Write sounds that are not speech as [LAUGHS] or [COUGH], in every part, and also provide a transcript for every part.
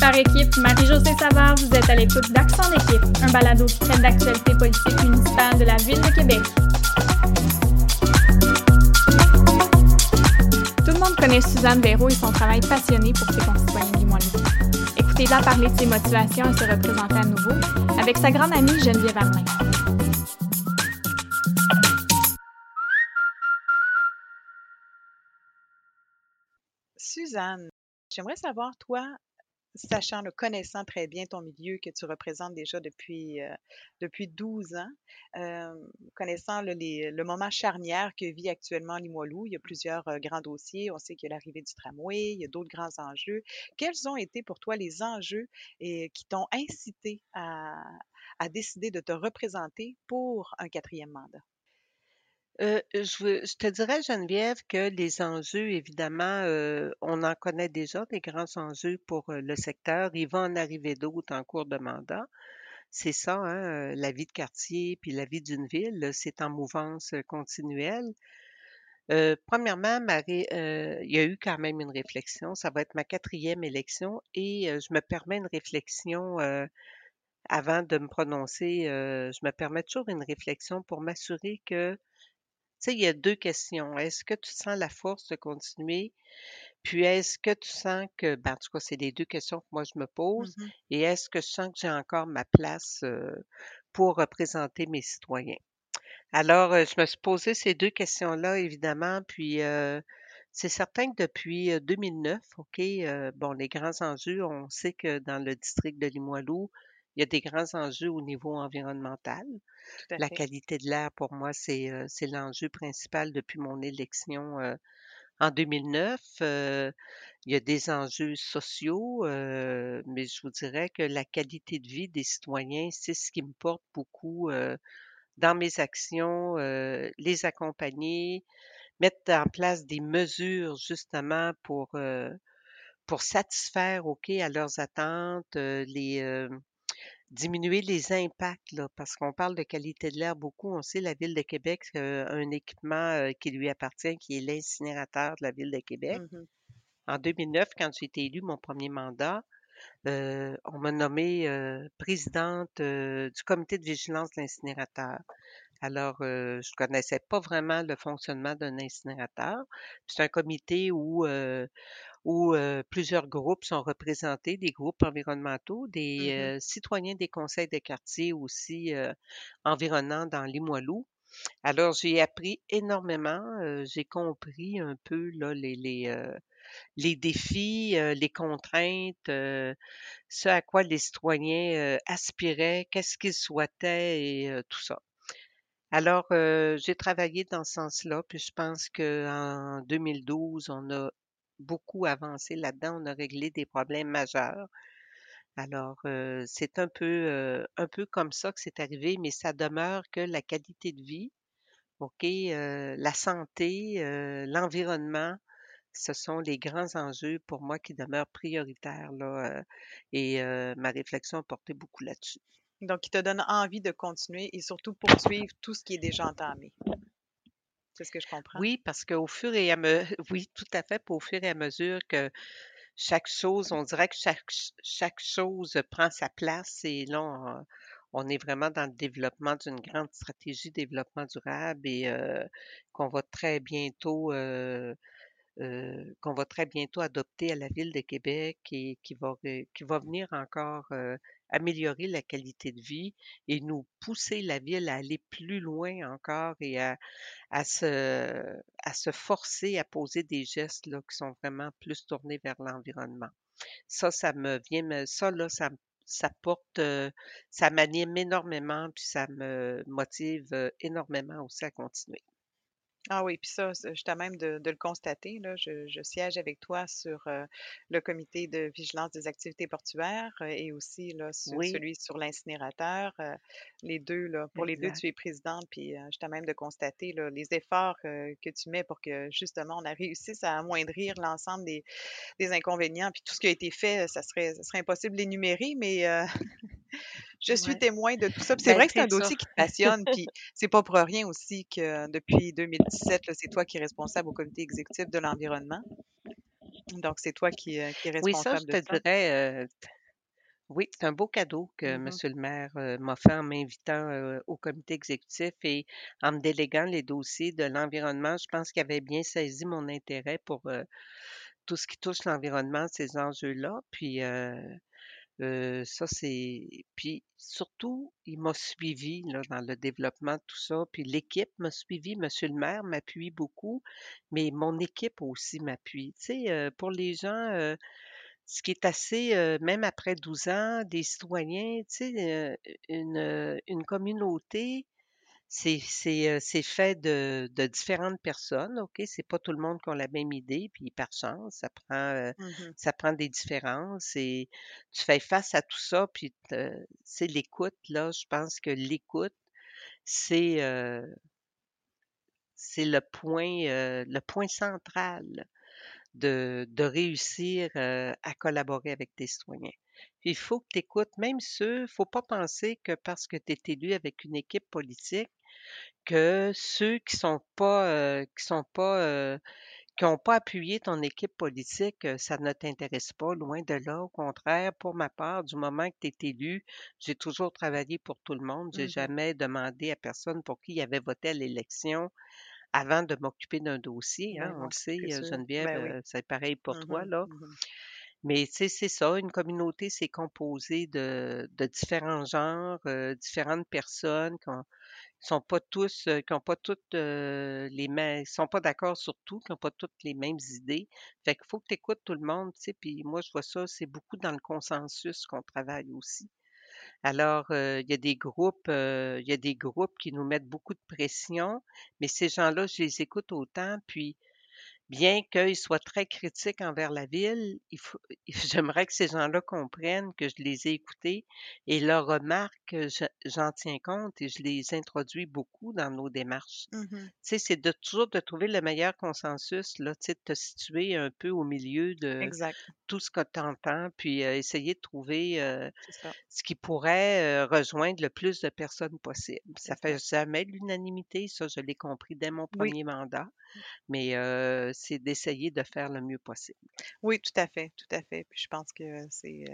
Par équipe Marie-Josée Savard, vous êtes à l'écoute d'Accent d'équipe, un balado qui traite d'actualité politique municipale de la Ville de Québec. Tout le monde connaît Suzanne Béraud et son travail passionné pour ses concitoyens limoilous. Écoutez-la parler de ses motivations à se représenter à nouveau avec sa grande amie Geneviève Armin. Suzanne, j'aimerais savoir, toi, sachant, le connaissant très bien ton milieu que tu représentes déjà depuis, euh, depuis 12 ans, euh, connaissant le, le moment charnière que vit actuellement Limoilou, il y a plusieurs euh, grands dossiers. On sait qu'il y a l'arrivée du tramway, il y a d'autres grands enjeux. Quels ont été pour toi les enjeux et, qui t'ont incité à, à décider de te représenter pour un quatrième mandat? Euh, je, je te dirais, Geneviève, que les enjeux, évidemment, euh, on en connaît déjà, des grands enjeux pour euh, le secteur. Il va en arriver d'autres en cours de mandat. C'est ça, hein, la vie de quartier puis la vie d'une ville, c'est en mouvance continuelle. Premièrement, Marie, euh, il y a eu quand même une réflexion. Ça va être ma quatrième élection et je me permets une réflexion avant de me prononcer. je me permets toujours une réflexion pour m'assurer que sais, il y a deux questions. Est-ce que tu sens la force de continuer? Puis est-ce que tu sens que, ben, en tout cas, c'est les deux questions que moi je me pose. Mhm. Et est-ce que je sens que j'ai encore ma place pour représenter mes citoyens? Alors, je me suis posé ces deux questions-là, évidemment. Puis c'est certain que depuis euh, 2009, OK, bon, les grands enjeux, on sait que dans le district de Limoilou, il y a des grands enjeux au niveau environnemental. La fait. qualité de l'air, pour moi, c'est euh, c'est l'enjeu principal depuis mon élection euh, en 2009. Euh, il y a des enjeux sociaux, mais je vous dirais que la qualité de vie des citoyens, c'est ce qui me porte beaucoup dans mes actions, les accompagner, mettre en place des mesures justement pour, pour satisfaire, OK, à leurs attentes, les, diminuer les impacts, là, parce qu'on parle de qualité de l'air beaucoup. On sait la Ville de Québec euh, a un équipement euh, qui lui appartient, qui est l'incinérateur de la Ville de Québec. Mhm. En 2009, quand j'ai été élue mon premier mandat, euh, on m'a nommée euh, présidente du comité de vigilance de l'incinérateur. Alors, euh, je connaissais pas vraiment le fonctionnement d'un incinérateur. C'est un comité où euh, où euh, plusieurs groupes sont représentés, des groupes environnementaux, des euh, citoyens des conseils de quartier aussi environnants dans Limoilou. Alors, j'ai appris énormément, j'ai compris un peu là, les, les, les défis, les contraintes, ce à quoi les citoyens aspiraient, qu'est-ce qu'ils souhaitaient et tout ça. Alors, euh, j'ai travaillé dans ce sens-là, puis je pense qu'en 2012, on a beaucoup avancé là-dedans, on a réglé des problèmes majeurs. Alors, euh, c'est un peu, euh, un peu comme ça que c'est arrivé, mais ça demeure que la qualité de vie, OK, euh, la santé, l'environnement, ce sont les grands enjeux pour moi qui demeurent prioritaires, et ma réflexion a porté beaucoup là-dessus. Donc, il te donne envie de continuer et surtout poursuivre tout ce qui est déjà entamé. Que. Oui, parce qu'au fur et à me... [LAUGHS] oui, tout à fait, au fur et à mesure que chaque chose, on dirait que chaque, ch- chaque chose prend sa place et là, on, on est vraiment dans le développement d'une grande stratégie de développement durable et euh, qu'on va très bientôt euh, euh, qu'on va très bientôt adopter à la Ville de Québec et qui va, qui va venir encore améliorer la qualité de vie et nous pousser la ville à aller plus loin encore et à, à se, à se forcer à poser des gestes là, qui sont vraiment plus tournés vers l'environnement. Ça, ça me vient, ça là, ça, ça porte, euh, ça m'anime énormément, puis ça me motive euh, énormément aussi à continuer. Ah oui, puis ça, je t'ai même de, de le constater, là, je, je siège avec toi sur euh, le comité de vigilance des activités portuaires euh, et aussi là, sur- Oui, celui sur l'incinérateur. euh, les deux, là, pour les deux, exact. tu es présidente, puis euh, je t'ai même de constater là, les efforts euh, que tu mets pour que justement on a réussisse à amoindrir l'ensemble des, des inconvénients, puis tout ce qui a été fait, ça serait, ça serait impossible de l'énumérer, mais euh, [LAUGHS] je suis Ouais. témoin de tout ça. C'est Ben, vrai que c'est un ça. dossier qui te passionne, puis c'est pas pour rien aussi que depuis 2017, là, c'est toi qui es responsable au comité exécutif de l'environnement. Donc, c'est toi qui, euh, qui est Oui, ça, je responsable de te ça. dirais, euh, oui, c'est un beau cadeau que Mhm, Monsieur le maire euh, m'a fait en m'invitant euh, au comité exécutif et en me déléguant les dossiers de l'environnement. Je pense qu'il avait bien saisi mon intérêt pour euh, tout ce qui touche l'environnement, ces enjeux-là. Puis euh, ça, c'est. Puis surtout, il m'a suivi là, dans le développement de tout ça. Puis l'équipe m'a suivi. Monsieur le maire m'appuie beaucoup, mais mon équipe aussi m'appuie. Tu sais, euh, pour les gens. euh, ce qui est assez, même après 12 ans, des citoyens, tu sais, une, une communauté, c'est c'est, heu, c'est fait de de différentes personnes, OK? C'est pas tout le monde qui a la même idée, puis par chance, ça prend, heu, mhm, ça prend des différences et tu fais face à tout ça, puis te c'est l'écoute, là, je pense que l'écoute, c'est, heu, c'est le point, heu, le point central de, de réussir euh, à collaborer avec tes citoyens. Puis il faut que tu écoutes, même ceux, il ne faut pas penser que parce que tu es élu avec une équipe politique, que ceux qui sont pas euh, qui sont pas euh, qui n'ont pas appuyé ton équipe politique, ça ne t'intéresse pas, loin de là. Au contraire, pour ma part, du moment que tu es élu, j'ai toujours travaillé pour tout le monde. J'ai mhm. jamais demandé à personne pour qui il avait voté à l'élection avant de m'occuper d'un dossier, hein, on le sait, euh. Geneviève, Ben oui. euh, c'est pareil pour toi, Mhm, là. mhm. Mais c'est ça, une communauté, c'est composé de, de différents genres, euh, différentes personnes qui ont- sont pas tous, qui ont pas toutes euh, les mêmes, sont pas d'accord sur tout, qui n'ont pas toutes les mêmes idées. Fait qu'il faut que tu écoutes tout le monde, tu sais, puis moi, je vois ça, c'est beaucoup dans le consensus qu'on travaille aussi. Alors, il y a des groupes, il y a des groupes qui nous mettent beaucoup de pression, mais ces gens-là, je les écoute autant, puis Bien qu'ils soient très critiques envers la ville, il faut [LAUGHS] j'aimerais que ces gens-là comprennent que je les ai écoutés et leurs remarques, euh, je j'en tiens compte et je les introduis beaucoup dans nos démarches. Mhm. Tu sais, c'est de toujours de trouver le meilleur consensus, là, tu sais, de te situer un peu au milieu de Exact, tout ce que tu entends, puis euh, essayer de trouver euh, ce qui pourrait euh, rejoindre le plus de personnes possible. Ça fait jamais l'unanimité, ça, je l'ai compris dès mon Oui, premier mandat mais c'est d'essayer de faire le mieux possible. oui, tout à fait, tout à fait. Puis je pense que c'est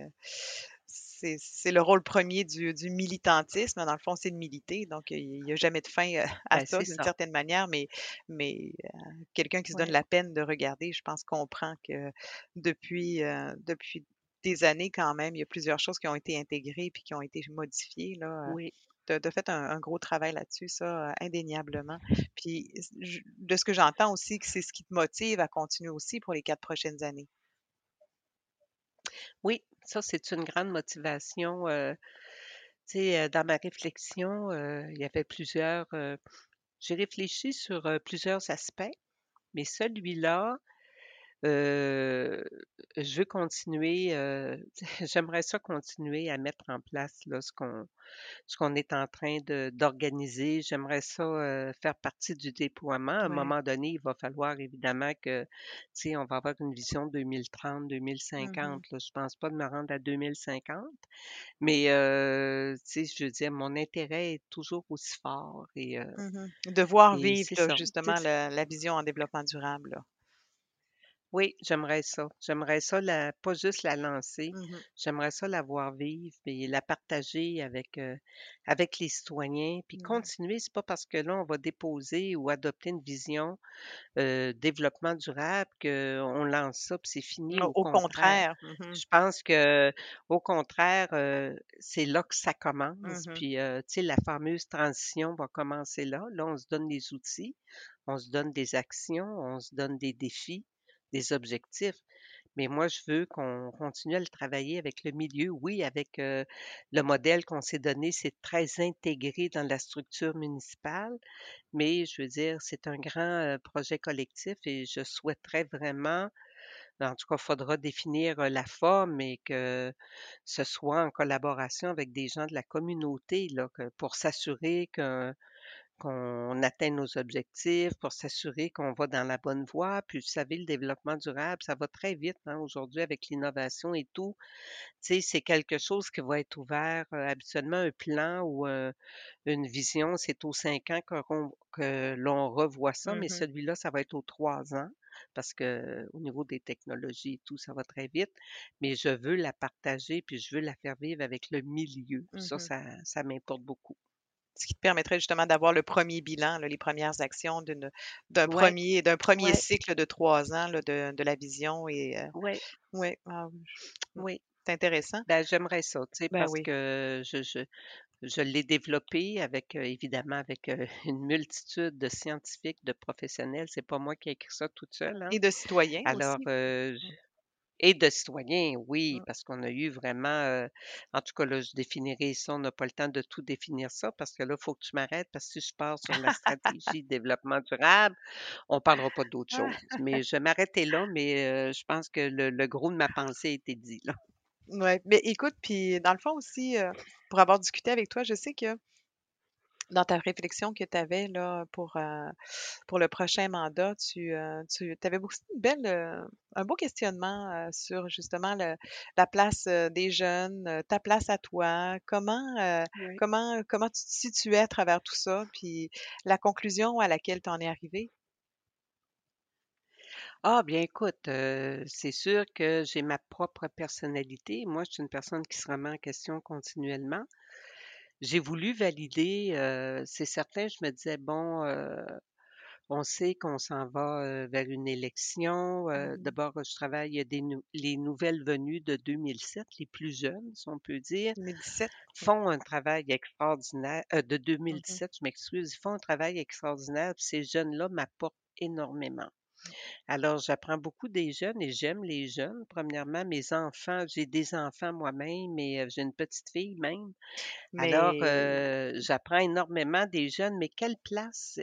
c'est le rôle premier du, du militantisme. Dans le fond, c'est de militer. Donc, il n'y a jamais de fin [LAUGHS] à Ben, ça, d'une certaine manière. Mais, mais euh, quelqu'un qui se donne la peine de regarder, je pense, comprend que depuis, euh, depuis des années, quand même, il y a plusieurs choses qui ont été intégrées puis qui ont été modifiées. Là, Oui, tu as fait un, gros travail là-dessus, ça, euh, indéniablement. Puis, de ce que j'entends aussi, que c'est ce qui te motive à continuer aussi pour les quatre prochaines années. oui, ça, c'est une grande motivation, heu, tu sais, heu, dans ma réflexion, il y avait plusieurs, j'ai réfléchi sur, plusieurs aspects, mais celui-là, heu, je veux continuer, heu, [LAUGHS] j'aimerais ça continuer à mettre en place, là, ce qu'on ce qu'on est en train de d'organiser. J'aimerais ça, heu, faire partie du déploiement. À un Ouais. moment donné, il va falloir évidemment que, tu sais, on va avoir une vision 2030-2050, Mhm. là. Je pense pas de me rendre à 2050, mais heu, tu sais, je veux dire, mon intérêt est toujours aussi fort et heu Mhm. De voir et vivre c'est là, ça. Tu justement la, la vision en développement durable. Là. Oui, j'aimerais ça. J'aimerais ça la pas juste la lancer, Mhm. j'aimerais ça la voir vivre et la partager avec, heu, avec les citoyens, puis Mhm. continuer. C'est pas parce que là, on va déposer ou adopter une vision, heu, développement durable qu'on lance ça puis c'est fini. Au Au au contraire, contraire. Mhm. je pense que au contraire, heu, c'est là que ça commence. Puis, heu, tu sais, la fameuse transition va commencer là. Là, on se donne des outils, on se donne des actions, on se donne des défis, des objectifs. Mais moi, je veux qu'on continue à le travailler avec le milieu. Oui, avec le modèle qu'on s'est donné, c'est très intégré dans la structure municipale, mais je veux dire, c'est un grand projet collectif et je souhaiterais vraiment, en tout cas, il faudra définir la forme et que ce soit en collaboration avec des gens de la communauté là, pour s'assurer que qu'on atteint nos objectifs, pour s'assurer qu'on va dans la bonne voie. Puis, vous savez, le développement durable, ça va très vite hein, aujourd'hui avec l'innovation et tout. Tu sais, c'est quelque chose qui va être ouvert. euh, habituellement, un plan ou un- une vision, c'est aux cinq ans que, l'on revoit ça, mais Mhm. celui-là, ça va être aux trois ans. parce que au niveau des technologies et tout, ça va très vite, mais je veux la partager, puis je veux la faire vivre avec le milieu. Ça, Mmh ça, ça m'importe beaucoup. Ce qui te permettrait justement d'avoir le premier bilan, là, les premières actions d'une d'un Ouais, premier d'un premier ouais, cycle de 3 ans là, de de la vision et heu, ouais, ouais, ah oui, oui. c'est intéressant. Ben, j'aimerais ça, tu sais, Ben parce oui. que je je je l'ai développé avec, heu, évidemment, avec, heu, [LAUGHS] une multitude de scientifiques, de professionnels. C'est pas moi qui ai écrit ça toute seule, hein. Et de citoyens Alors, aussi. Et de citoyens, oui, Mmh. parce qu'on a eu vraiment, en tout cas, là, je définirai ça, on n'a pas le temps de tout définir ça parce que là, il faut que tu m'arrêtes parce que si je pars sur la stratégie de [LAUGHS] développement durable, on parlera pas d'autre Ah! chose. Mais je vais m'arrêter là, mais, je pense que le le gros de ma pensée a été dit, là. Ouais, mais écoute, puis dans le fond aussi, pour avoir discuté avec toi, je sais que dans ta réflexion que tu avais là pour, heu, pour le prochain mandat, tu, heu, tu avais aussi une belle, heu, un beau questionnement, sur justement le la place, des jeunes, ta place à toi. Comment, Oui. comment comment tu te situais à travers tout ça? Puis la conclusion à laquelle tu en es arrivé? Ah bien écoute, c'est sûr que j'ai ma propre personnalité. Moi, je suis une personne qui se remet en question continuellement. J'ai voulu valider, heu, c'est certain, je me disais: «Bon, heu, on sait qu'on s'en va, heu, vers une élection». Heu, Mmh d'abord, je travaille il y a des nou les nouvelles venues de 2007, les plus jeunes, si on peut dire, 2017? Mmh. font un travail extraordinaire heu, de Mmh mh. 2017, je m'excuse, ils font un travail extraordinaire, puis ces jeunes-là m'apportent énormément. Alors, j'apprends beaucoup des jeunes et j'aime les jeunes. Premièrement, mes enfants, j'ai des enfants moi-même et heu, j'ai une petite fille même. Alors, Mais heu, j'apprends énormément des jeunes, mais quelle place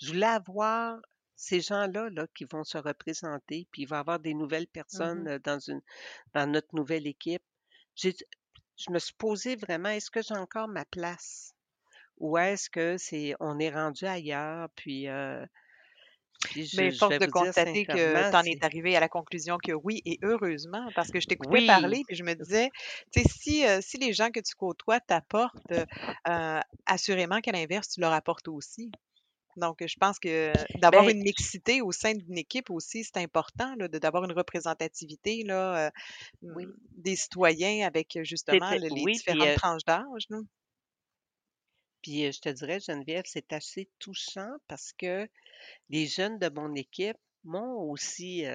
je voulais avoir ces gens-là, là, qui vont se représenter, puis il va y avoir des nouvelles mmh personnes, mh. heu, dans une dans notre nouvelle équipe. J'ai je me suis posée vraiment: «Est-ce que j'ai encore ma place? Ou est-ce que c'est on est rendu ailleurs?» puis, heu, puis je Mais force de constater que tu en es arrivé à la conclusion que oui et heureusement parce que je t'écoutais oui! parler puis je me disais, tu sais, si, heu, si les gens que tu côtoies t'apportent, heu, heu, assurément qu'à l'inverse, tu leur apportes aussi. Donc, je pense que d'avoir Ben, une mixité au sein d'une équipe aussi, c'est important d'avoir une représentativité là, oui, des citoyens avec justement les oui, différentes tranches d'âge. Puis, je te dirais, Geneviève, c'est assez touchant parce que les jeunes de mon équipe m'ont aussi, tu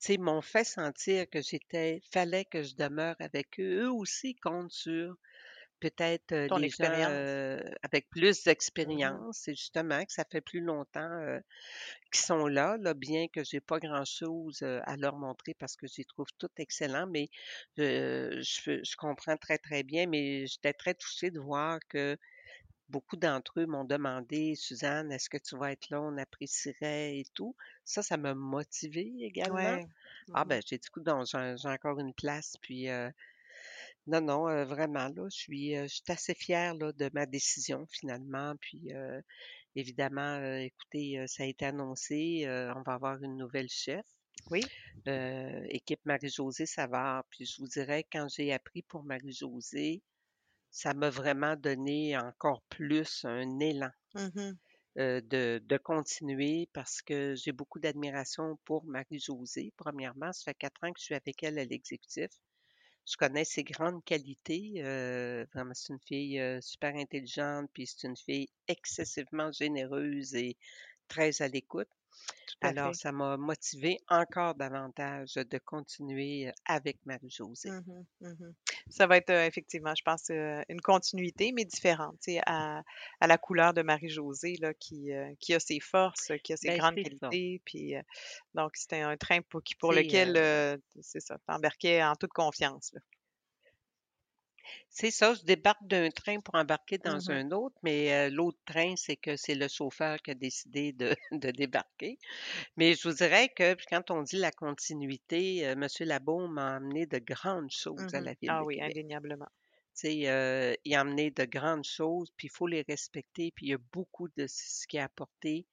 sais, m'ont fait sentir que j'étais fallait que je demeure avec eux. Eux aussi comptent sur peut-être, Ton les gens, avec plus Mmh mh. d'expérience. C'est justement que ça fait plus longtemps, qu'ils sont là, là, bien que j'ai pas grand-chose, à leur montrer parce que je les trouve tous excellents, mais, je je comprends très, très bien, mais j'étais très touchée de voir que Beaucoup d'entre eux m'ont demandé: «Suzanne, est-ce que tu vas être là? On apprécierait et tout». Ça, ça m'a motivée également. Ouais. Ah mh. ben, j'ai dit: «Coudonc, j'ai j'ai encore une place». Puis, heu, non, non, heu, vraiment là, je suis, je suis assez fière là de ma décision finalement. Puis, évidemment, écoutez, ça a été annoncé, on va avoir une nouvelle chef, Oui. équipe Marie-Josée Savard. Puis je vous dirais, quand j'ai appris pour Marie-Josée, ça m'a vraiment donné encore plus un élan. Mmh de de continuer parce que j'ai beaucoup d'admiration pour Marie-Josée. Premièrement, ça fait 4 ans que je suis avec elle à l'exécutif. Je connais ses grandes qualités, vraiment c'est une fille, super intelligente, puis c'est une fille excessivement généreuse et très à l'écoute. Alors fait. ça m'a motivée encore davantage de continuer, avec Marie-Josée. Mmh mh. Mmh Ça va être, heu, effectivement, je pense, heu, une continuité, mais différente, tu sais, à à la couleur de Marie-Josée, là, qui, heu, qui a ses forces, qui a ses Ben grandes qualités, puis, donc c'était un train pour qui pour lequel, c'est ça, tu embarquais en toute confiance, là. C'est ça, je débarque d'un train pour embarquer dans Mmh un autre, mais heu, l'autre train, c'est que c'est le chauffeur qui a décidé de [LAUGHS] de débarquer. Mais je vous dirais que puis quand on dit la continuité, heu, monsieur Labaume m'a amené de grandes choses à Mmh la Ville Ah de oui, Québec. indéniablement. Tu sais, heu, il a amené de grandes choses, puis il faut les respecter, puis il y a beaucoup de ce qu'il a apporté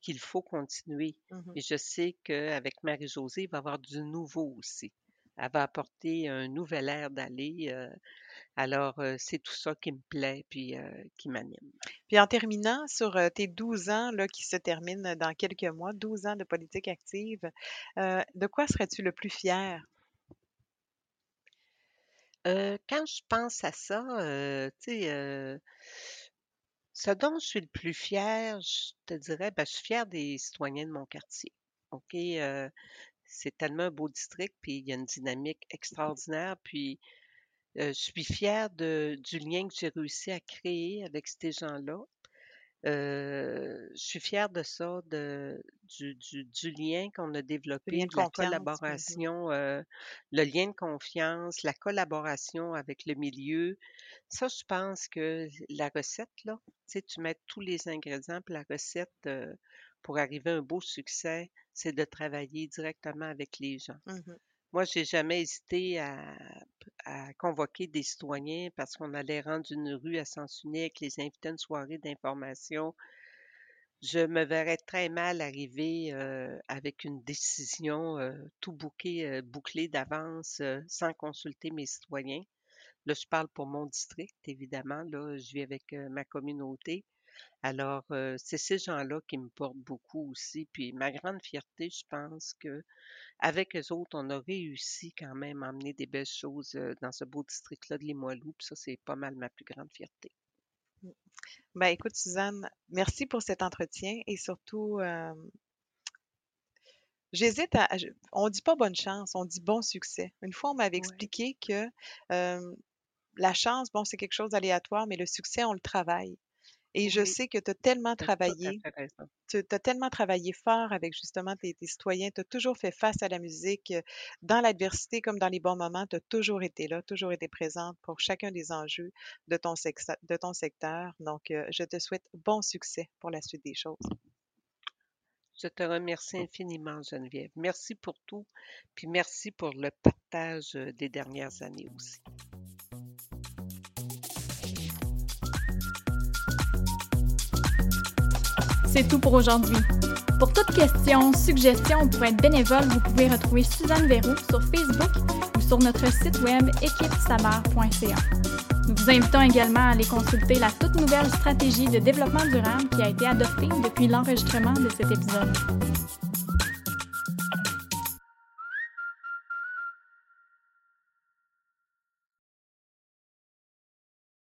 qu'il faut continuer. Mmh Et je sais qu'avec Marie-Josée, il va y avoir du nouveau aussi. Elle va apporter un nouvel air d'aller, heu Alors, c'est tout ça qui me plaît puis qui m'anime. Puis en terminant sur tes 12 ans là, qui se terminent dans quelques mois, 12 ans de politique active, de quoi serais-tu le plus fier? quand je pense à ça, tu sais, ce dont je suis le plus fier, je te dirais, ben, je suis fière des citoyens de mon quartier. OK? c'est tellement un beau district, puis il y a une dynamique extraordinaire. Puis je suis fière de, du lien que j'ai réussi à créer avec ces gens-là. je suis fière de ça, de, du, du, lien qu'on a développé, de, la collaboration, le lien de confiance, la collaboration avec le milieu. Ça, je pense que la recette, là, tu sais, tu mets tous les ingrédients, puis la recette pour arriver à un beau succès, c'est de travailler directement avec les gens. Mmh Moi, j'ai jamais hésité à, convoquer des citoyens parce qu'on allait rendre une rue à sens unique, les inviter à une soirée d'information. Je me verrais très mal arriver euh, avec une décision euh, tout bouqué, euh, bouclée d'avance sans consulter mes citoyens. Là, je parle pour mon district, évidemment. Là, je vis avec ma communauté. Alors, c'est ces gens-là qui me portent beaucoup aussi. Puis ma grande fierté, je pense que avec eux autres, on a réussi quand même à emmener des belles choses dans ce beau district-là de Limoilou. Puis ça, c'est pas mal ma plus grande fierté. Mmh. Ben, écoute, Suzanne, merci pour cet entretien et surtout, j'hésite à. On dit pas bonne chance, on dit bon succès. Une fois, on m'avait expliqué que la chance, bon, c'est quelque chose d'aléatoire, mais le succès, on le travaille. Et je sais que tu as tellement travaillé, tu as tellement travaillé fort avec justement tes, citoyens, tu as toujours fait face à la musique, dans l'adversité comme dans les bons moments, tu as toujours été là, toujours été présente pour chacun des enjeux de ton, de ton secteur. Donc, je te souhaite bon succès pour la suite des choses. Je te remercie infiniment, Geneviève. Merci pour tout, puis merci pour le partage des dernières années aussi. C'est tout pour aujourd'hui. Pour toute question, suggestion ou pour être bénévole, vous pouvez retrouver Suzanne Verrou sur Facebook ou sur notre site web équipesabar.ca. Nous vous invitons également à aller consulter la toute nouvelle stratégie de développement durable qui a été adoptée depuis l'enregistrement de cet épisode.